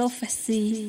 prophecy.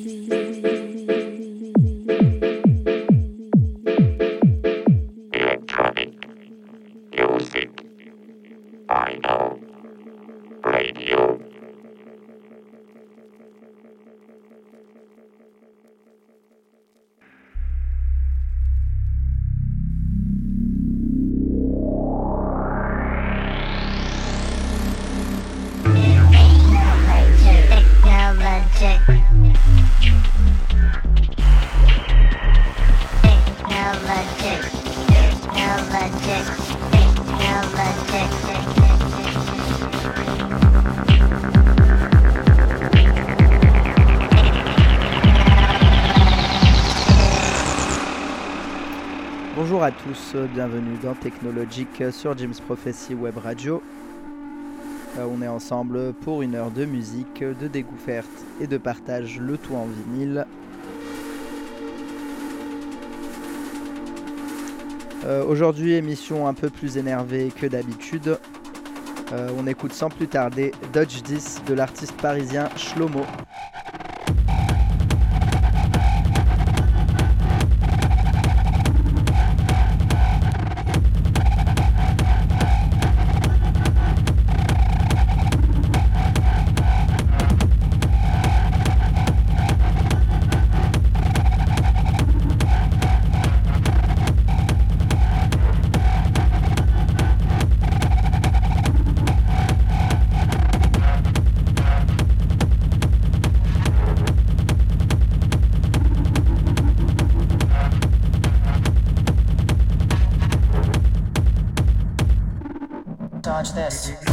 Euh, sur James Prophecy Web Radio. Euh, on est ensemble pour une heure de musique, de découverte et de partage, le tout en vinyle. Euh, Aujourd'hui, émission un peu plus énervée que d'habitude. Euh, on écoute sans plus tarder Dodge 10 de l'artiste parisien Shlomo. touch this.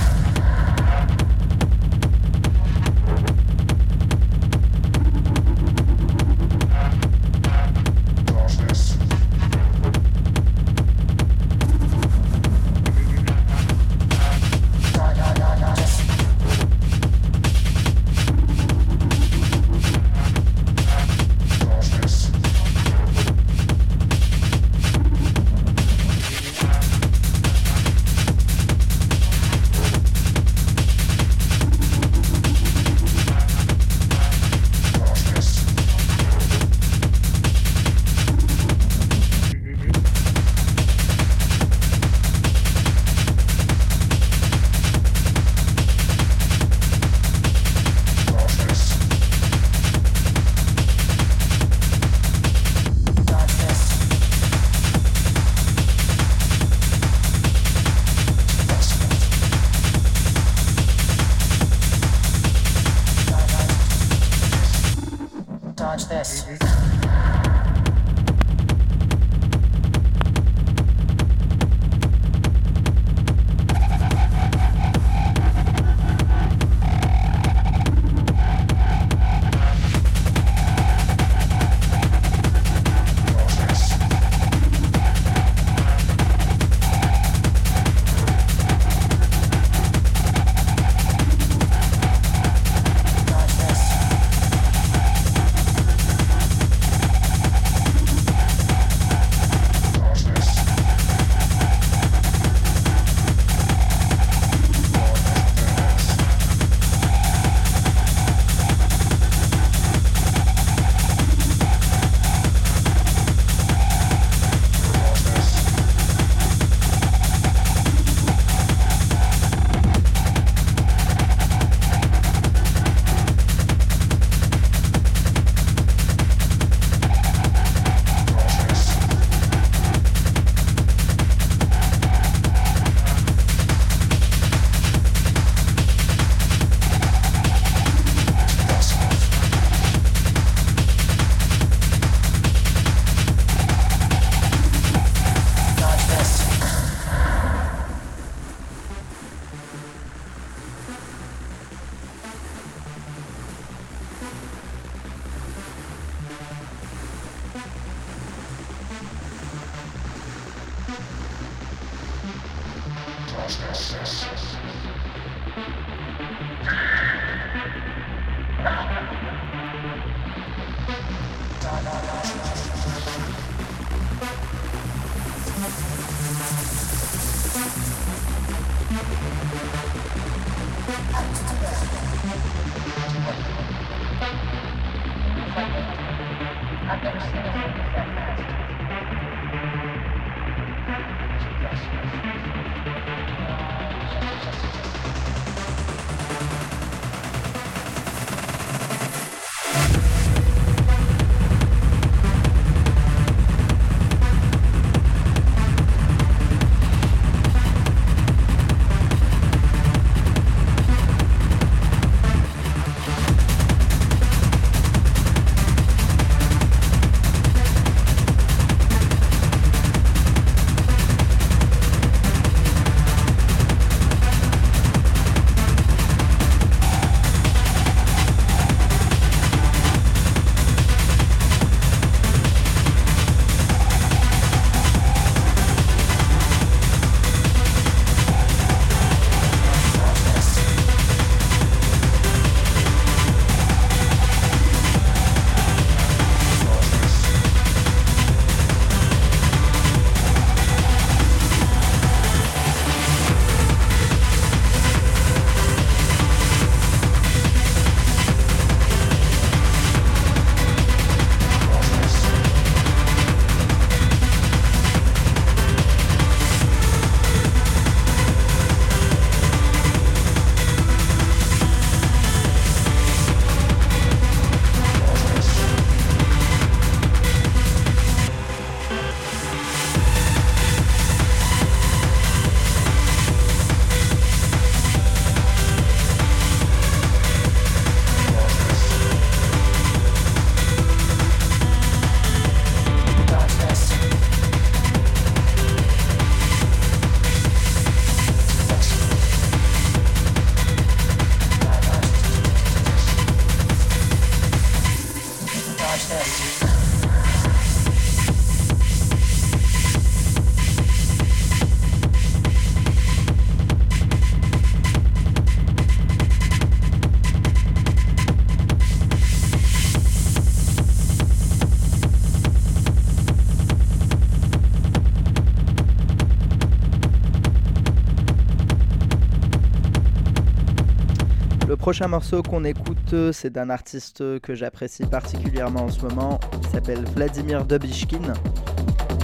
Prochain morceau qu'on écoute, euh, c'est d'un artiste que j'apprécie particulièrement en ce moment. Il s'appelle Vladimir Dobishkin.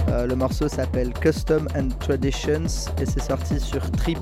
Euh, le morceau s'appelle Custom and Traditions et c'est sorti sur Trip.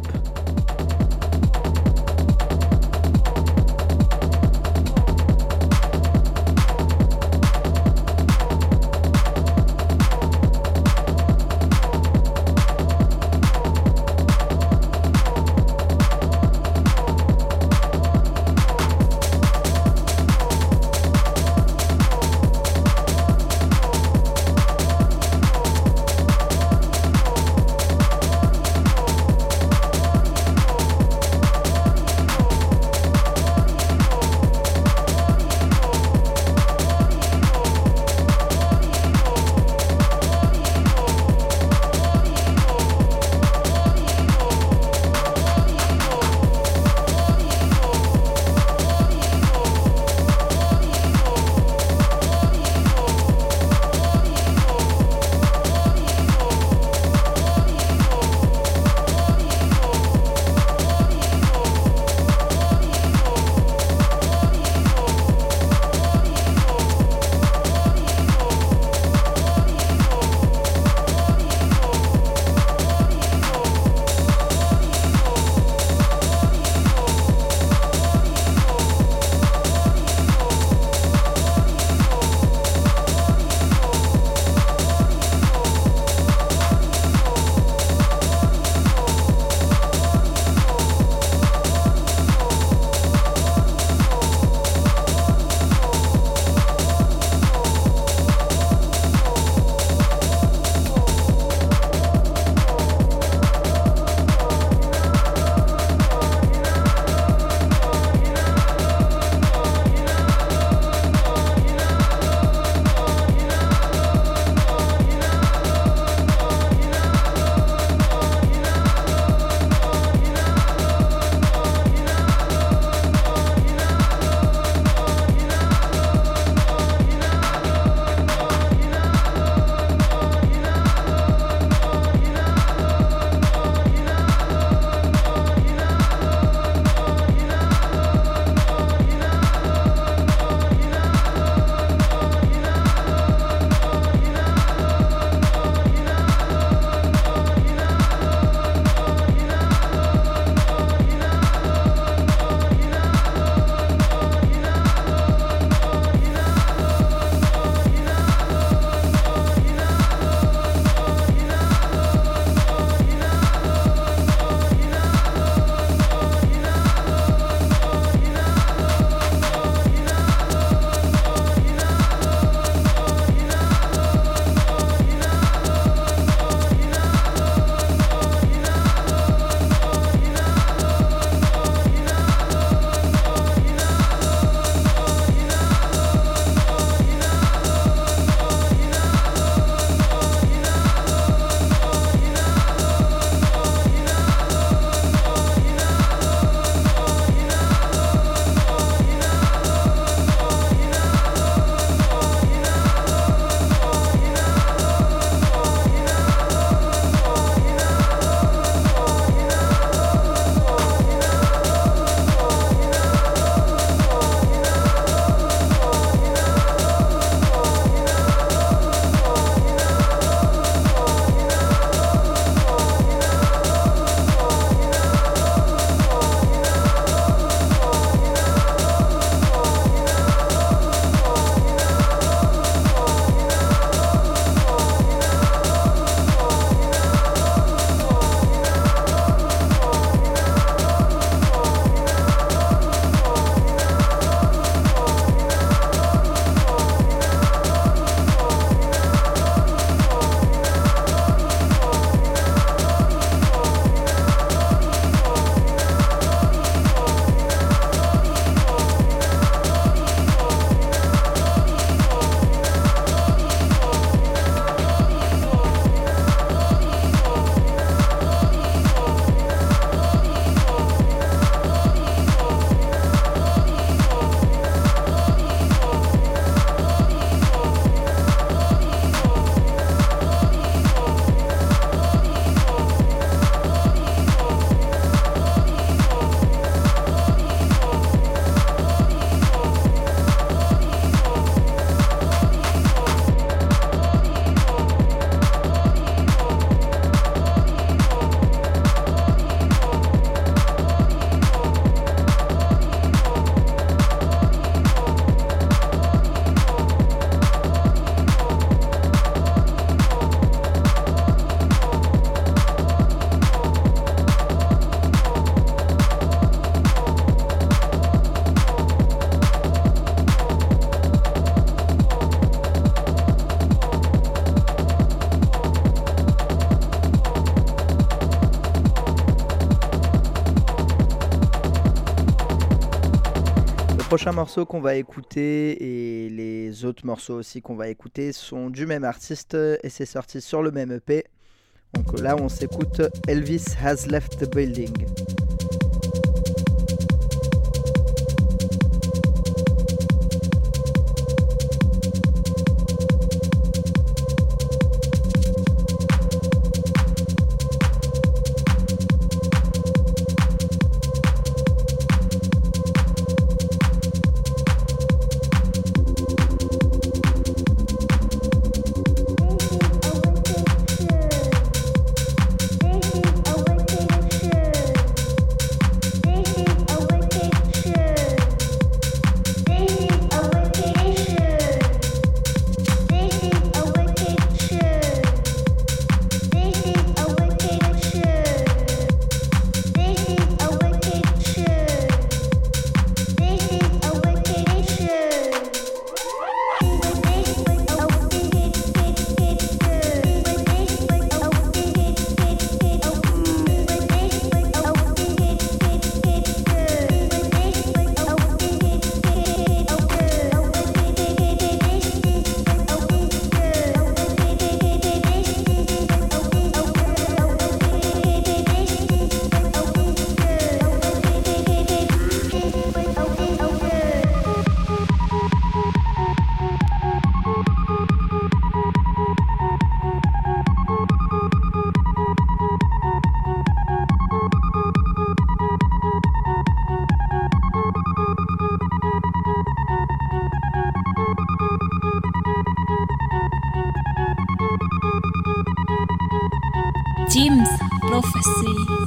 Prochains morceaux qu'on va écouter et les autres morceaux aussi qu'on va écouter sont du même artiste et c'est sorti sur le même EP. Donc là, on s'écoute Elvis Has Left the Building. Jim's Prophecy.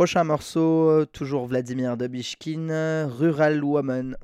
Prochain morceau, toujours Vladimir Dobishkin, Rural Woman.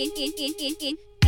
in in in in in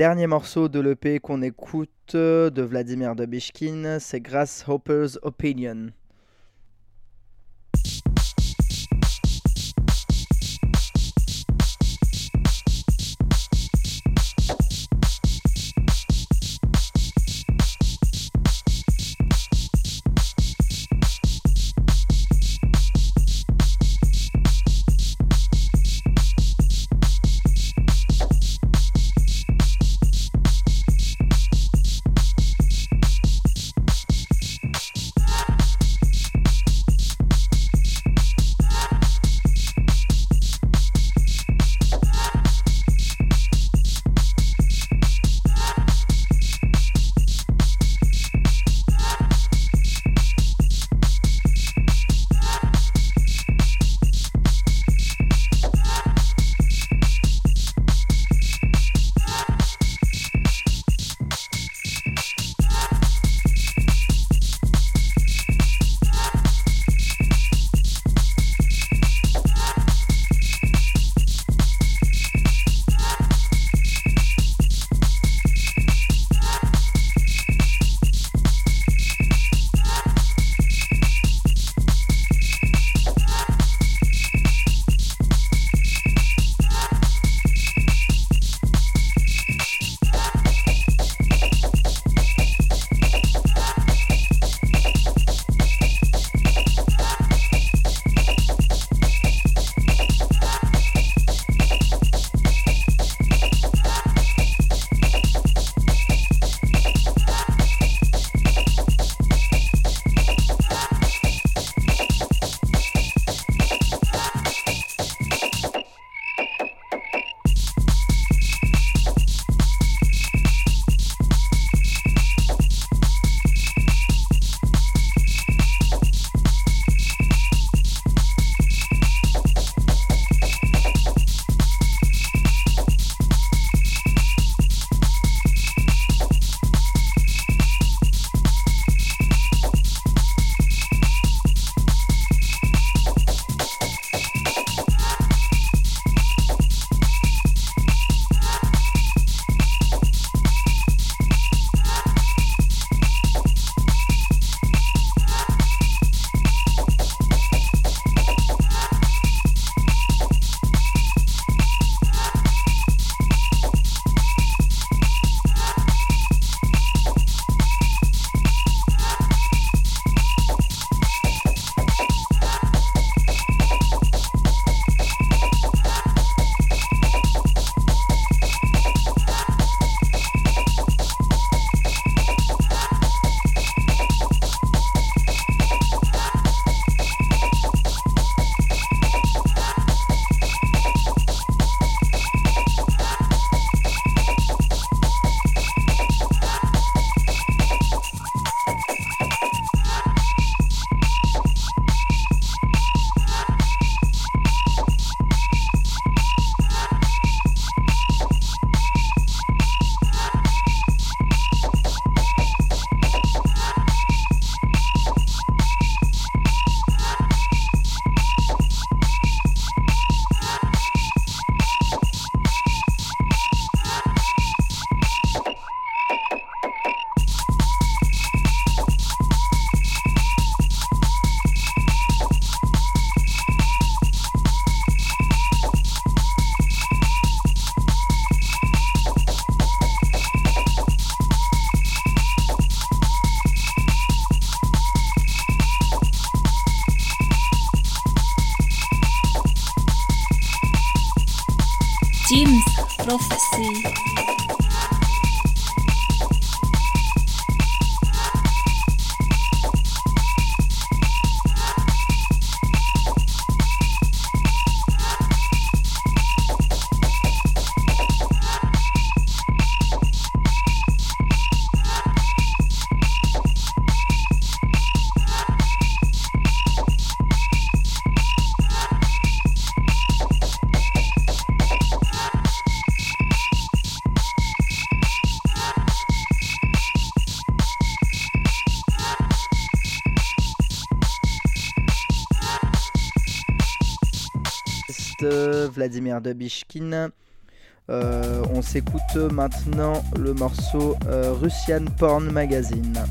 Dernier morceau de l'EP qu'on écoute euh, de Vladimir Dobishkin, c'est Grasshopper's Opinion. little fussy. Vladimir Dobishkin. Euh, on s'écoute maintenant le morceau euh, Russian Porn Magazine.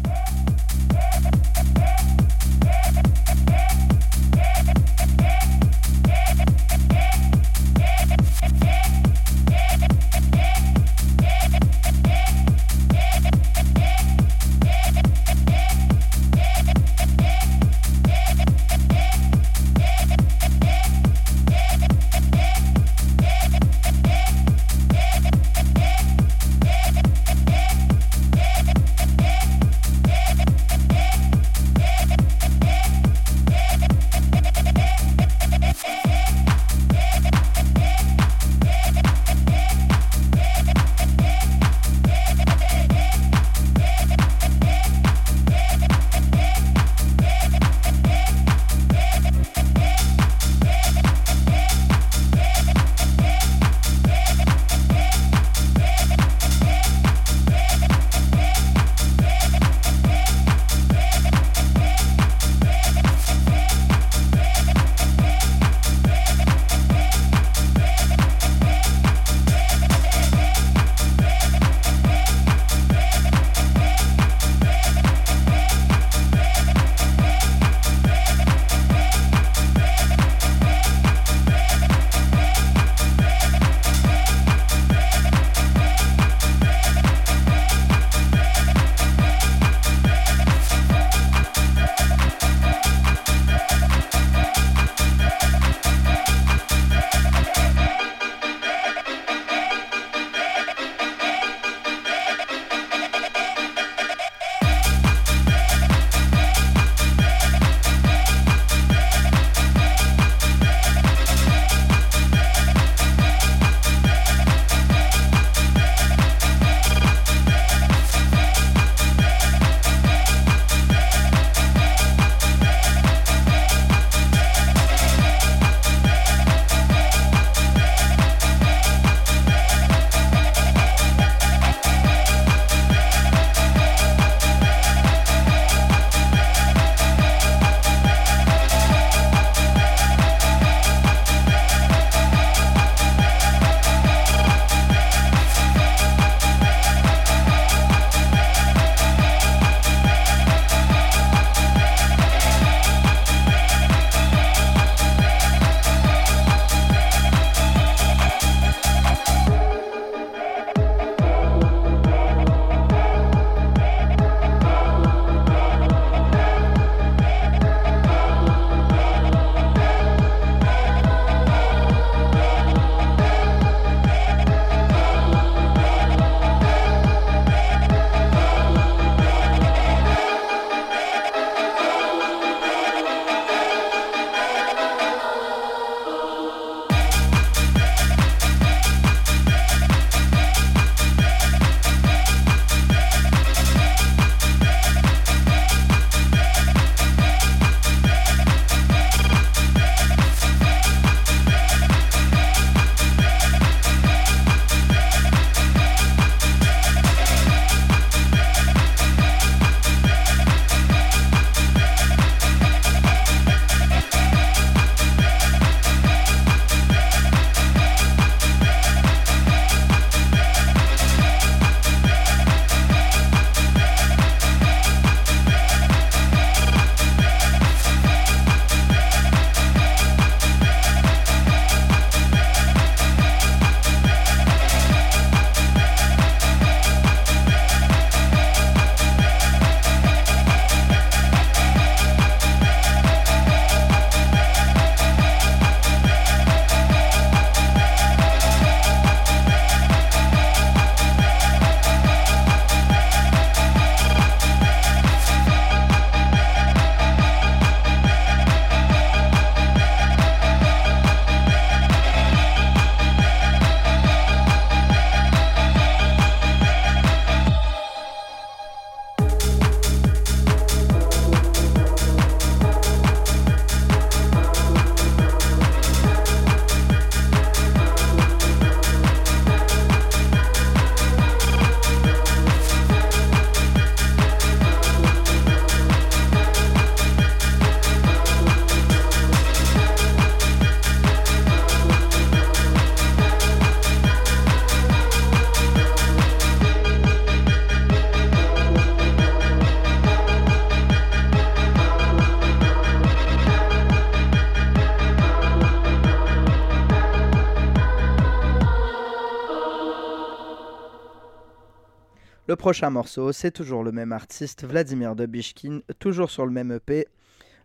Prochain morceau, c'est toujours le même artiste, Vladimir Dobishkin, toujours sur le même EP.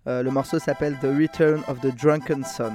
Euh, le morceau s'appelle The Return of the Drunken Son.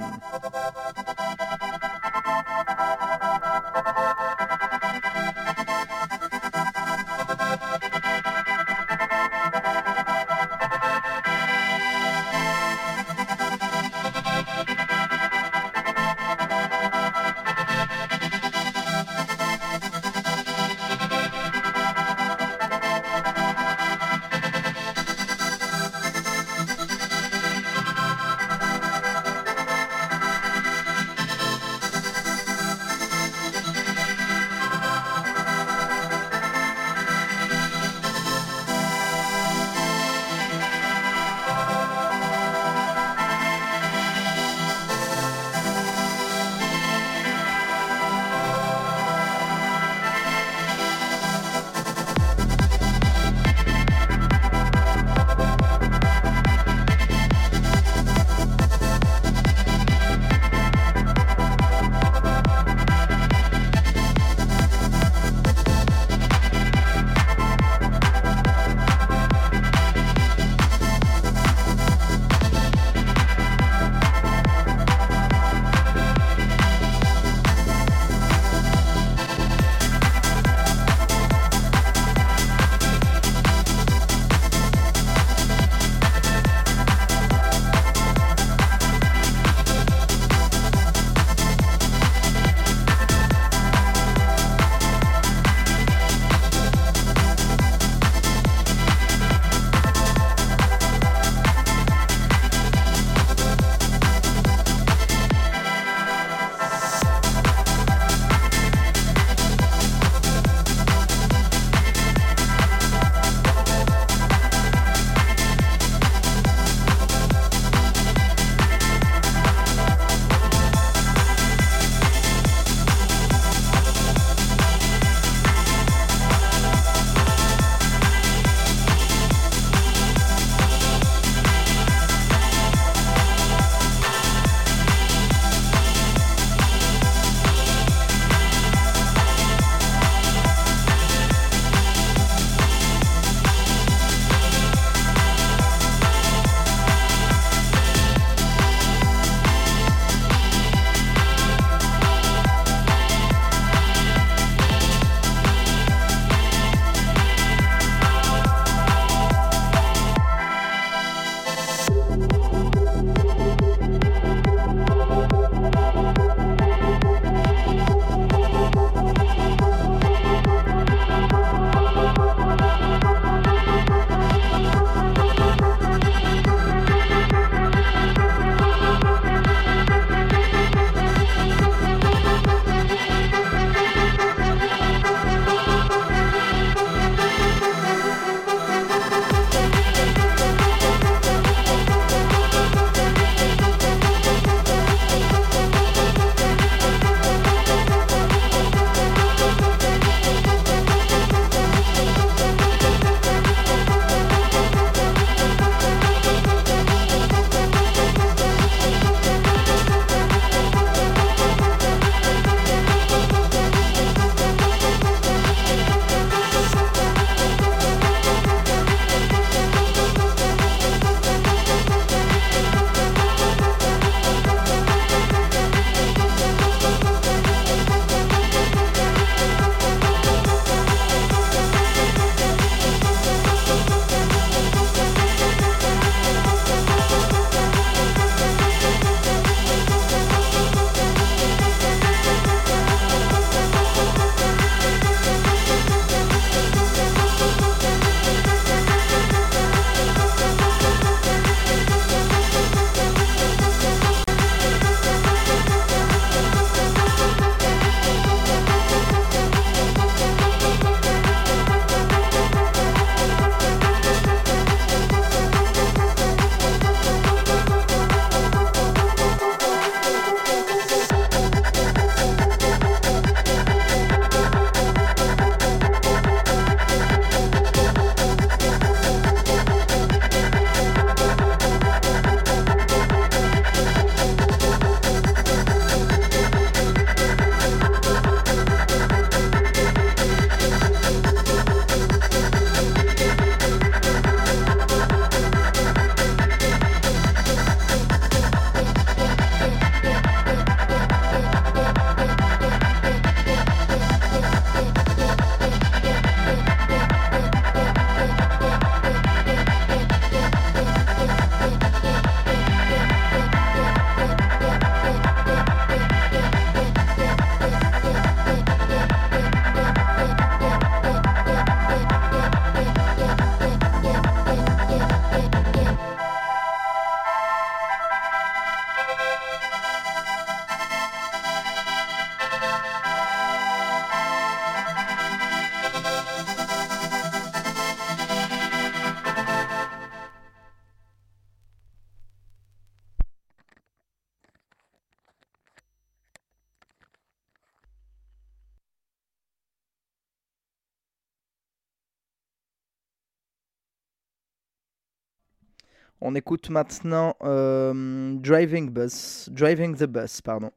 On écoute maintenant euh, Driving Bus, Driving the Bus, pardon.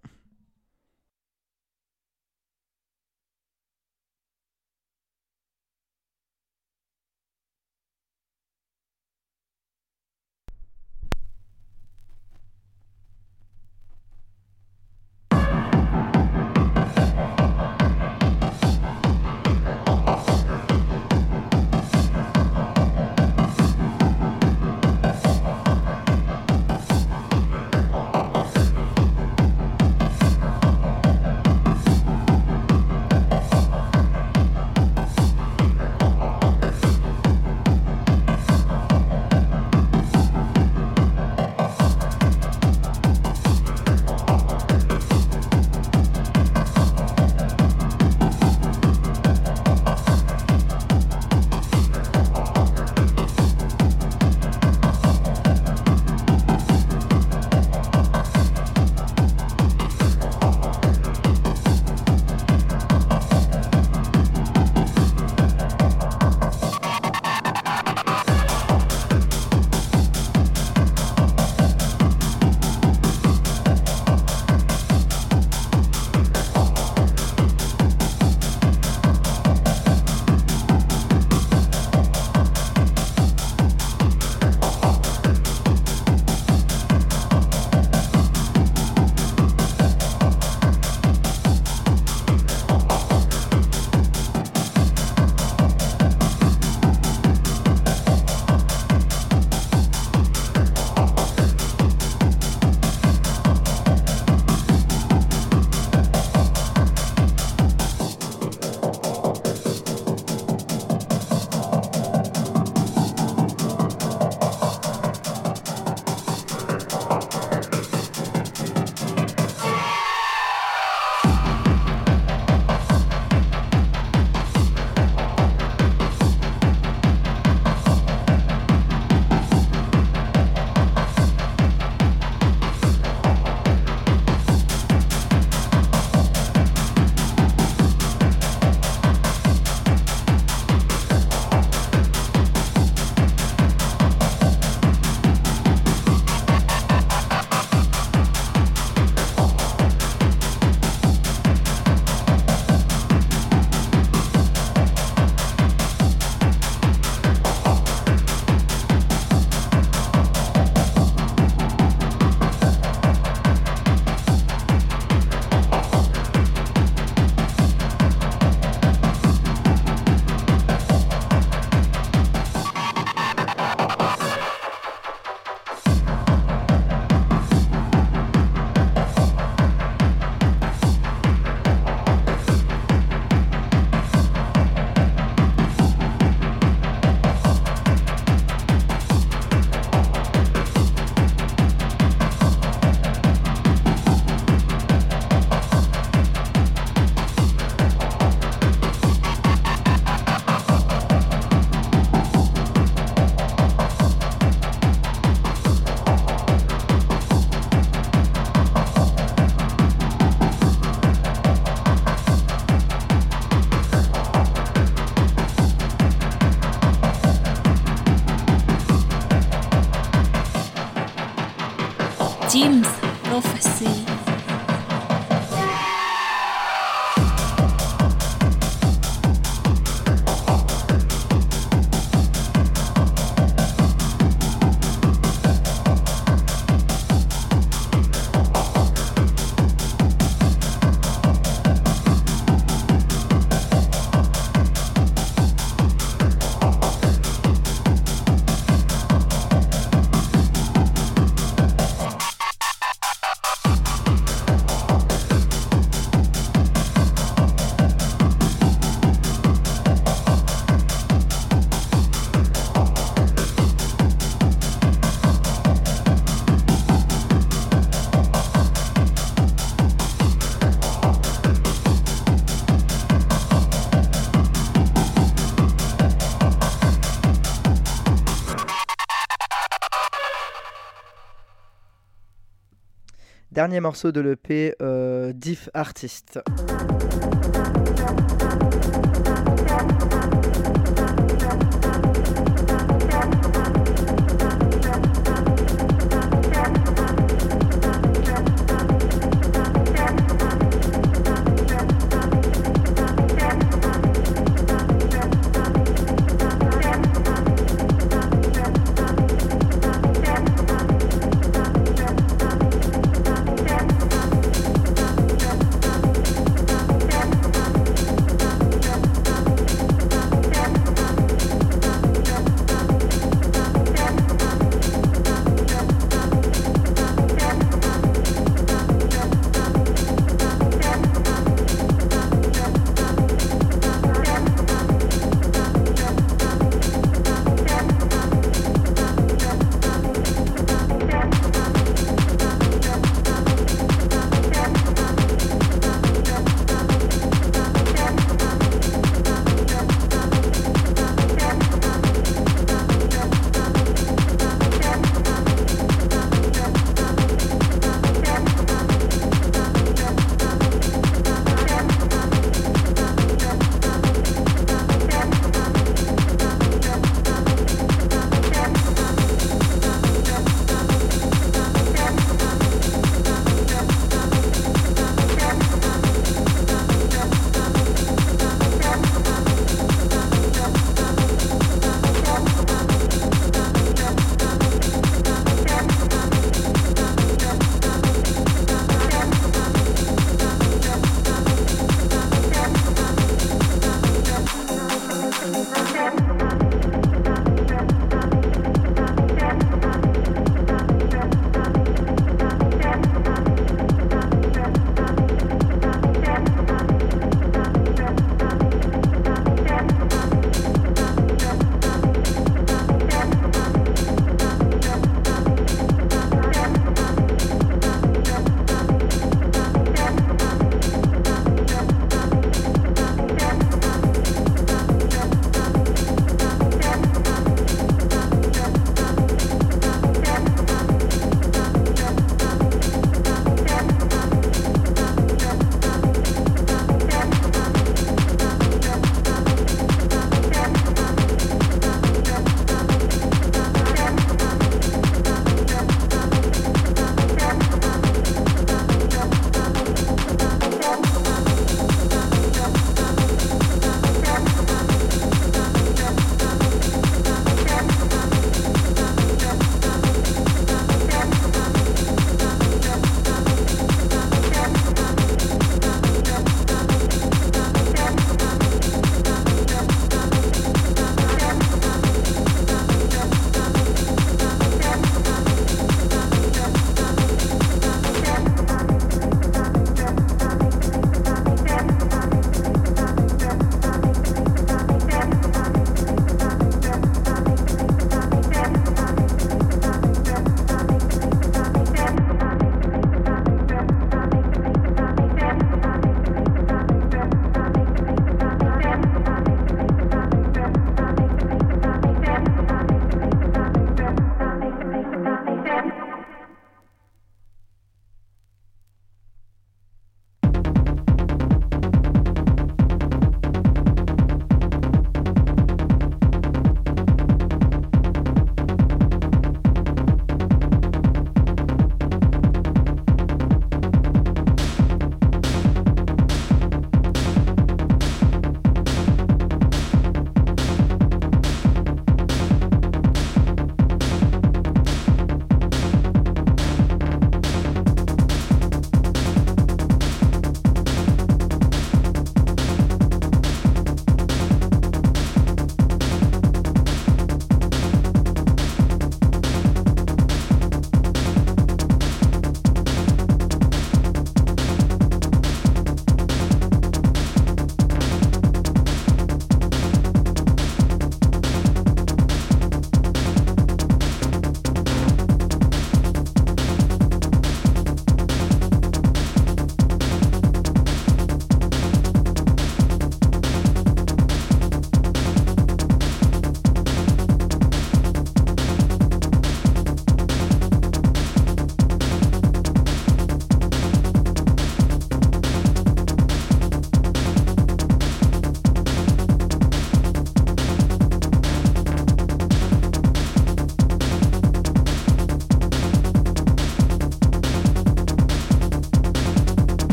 Dernier morceau de l'EP, euh, Diff Artist.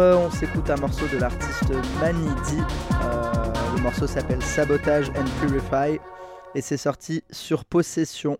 On s'écoute un morceau de l'artiste Manidi. Euh, le morceau s'appelle Sabotage and Purify et c'est sorti sur Possession.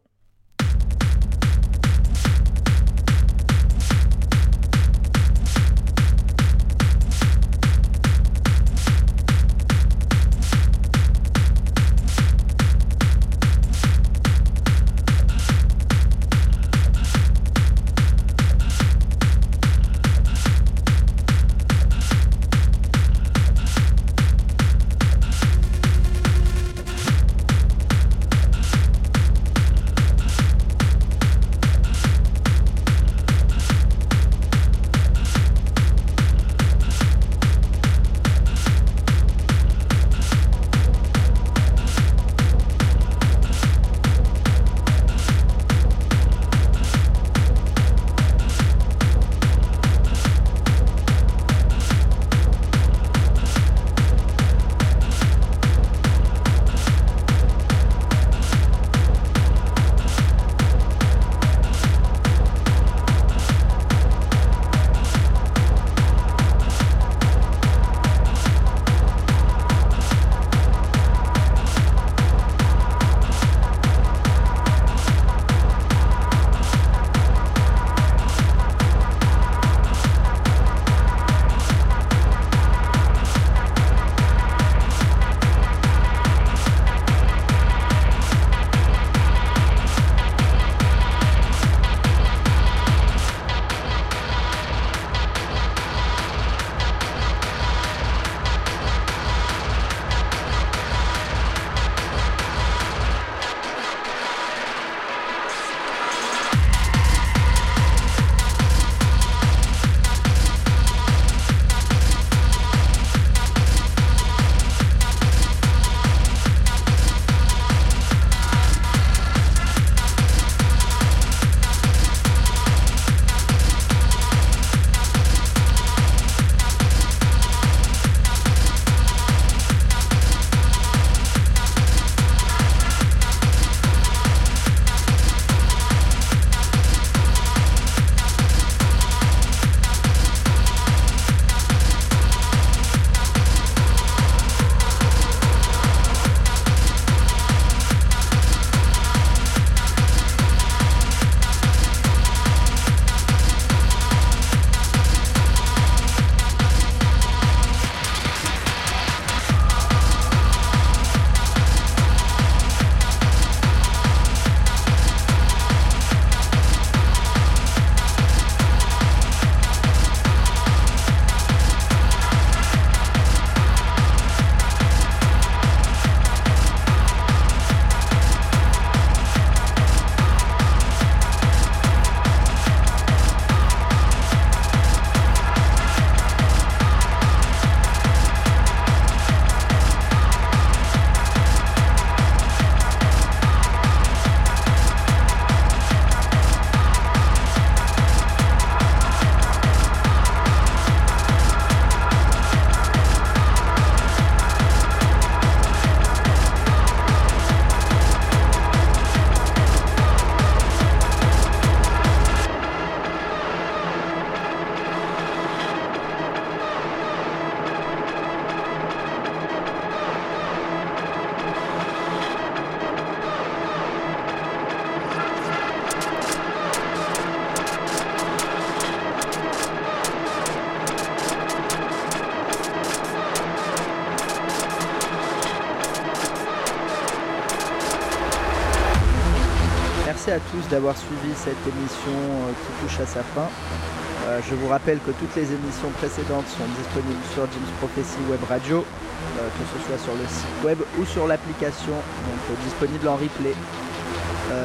Suivi cette émission euh, qui touche à sa fin. Euh, je vous rappelle que toutes les émissions précédentes sont disponibles sur James Prophecy Web Radio, euh, que ce soit sur le site web ou sur l'application, donc disponible en replay.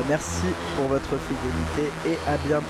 Merci pour votre fidélité et à bientôt.